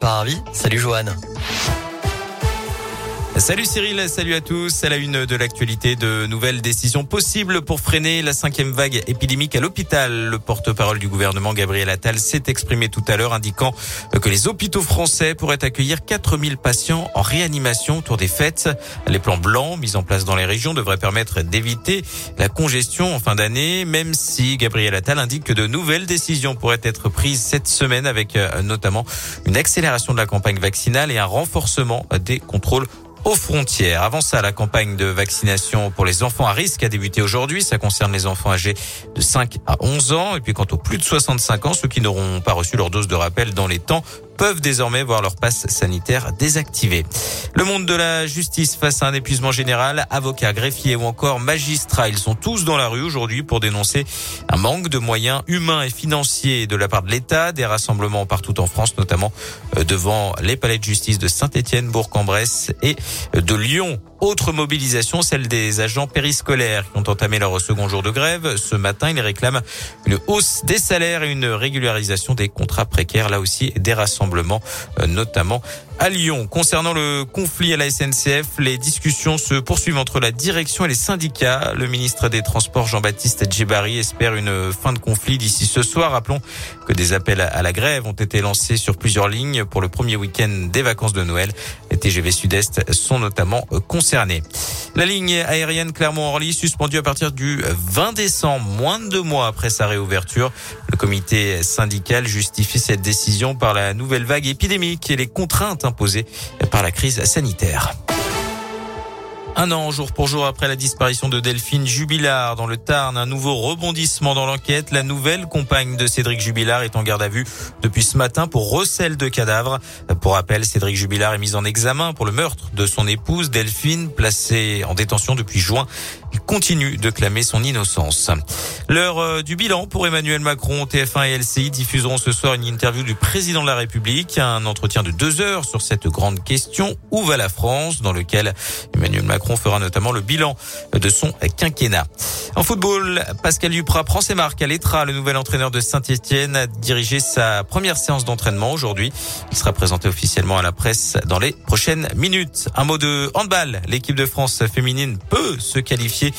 Paravi, salut Joanne. Salut Cyril, salut à tous. À la une de l'actualité, de nouvelles décisions possibles pour freiner la cinquième vague épidémique à l'hôpital. Le porte-parole du gouvernement, Gabriel Attal, s'est exprimé tout à l'heure, indiquant que les hôpitaux français pourraient accueillir 4000 patients en réanimation autour des fêtes. Les plans blancs mis en place dans les régions devraient permettre d'éviter la congestion en fin d'année, même si Gabriel Attal indique que de nouvelles décisions pourraient être prises cette semaine avec euh, notamment une accélération de la campagne vaccinale et un renforcement des contrôles aux frontières. Avant ça, la campagne de vaccination pour les enfants à risque a débuté aujourd'hui. Ça concerne les enfants âgés de 5 à 11 ans. Et puis quant aux plus de 65 ans, ceux qui n'auront pas reçu leur dose de rappel dans les temps peuvent désormais voir leur passe sanitaire désactivé. Le monde de la justice face à un épuisement général, avocats, greffiers ou encore magistrats, ils sont tous dans la rue aujourd'hui pour dénoncer un manque de moyens humains et financiers de la part de l'État, des rassemblements partout en France, notamment euh, devant les palais de justice de Saint-Étienne, Bourg-en-Bresse et de Lyon. Autre mobilisation, celle des agents périscolaires qui ont entamé leur second jour de grève. Ce matin, ils réclament une hausse des salaires et une régularisation des contrats précaires. Là aussi, des rassemblements, euh, notamment à Lyon. Concernant le conflit à la SNCF, les discussions se poursuivent entre la direction et les syndicats. Le ministre des Transports, Jean-Baptiste Djebari, espère une fin de conflit d'ici ce soir. Rappelons que des appels à la grève ont été lancés sur plusieurs lignes pour le premier week-end des vacances de Noël. TGV Sud-Est sont notamment concernés. La ligne aérienne Clermont-Orly suspendue à partir du 20 décembre, moins de deux mois après sa réouverture. Le comité syndical justifie cette décision par la nouvelle vague épidémique et les contraintes imposées par la crise sanitaire. Un an jour pour jour après la disparition de Delphine Jubilard dans le Tarn, un nouveau rebondissement dans l'enquête. La nouvelle compagne de Cédric Jubilard est en garde à vue depuis ce matin pour recel de cadavres. Pour rappel, Cédric Jubilard est mis en examen pour le meurtre de son épouse Delphine, placée en détention depuis juin. Il continue de clamer son innocence. L'heure euh, du bilan pour Emmanuel Macron, TF1 et LCI diffuseront ce soir une interview du président de la République, un entretien de deux heures sur cette grande question où va la France, dans lequel Emmanuel Macron fera notamment le bilan de son quinquennat. En football, Pascal Duprat prend ses marques à l'Etra. Le nouvel entraîneur de Saint-Etienne a dirigé sa première séance d'entraînement aujourd'hui. Il sera présenté officiellement à la presse dans les prochaines minutes. Un mot de handball. L'équipe de France féminine se qualifier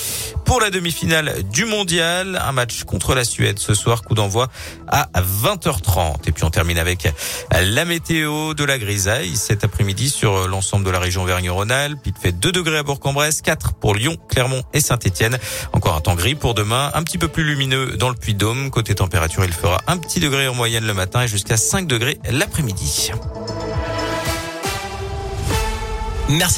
pour la demi-finale du mondial. Un match contre la Suède ce soir, coup d'envoi à 20h30. Et puis on termine avec la météo de la grisaille cet après-midi sur l'ensemble de la région Vergne-Rhône-Alpes. Il fait 2 degrés à Bourg-en-Bresse, 4 pour Lyon, Clermont et Saint-Etienne. Encore un temps gris pour demain, un petit peu plus lumineux dans le Puy-Dôme. Côté température, il fera un petit degré en moyenne le matin et jusqu'à 5 degrés l'après-midi. Merci.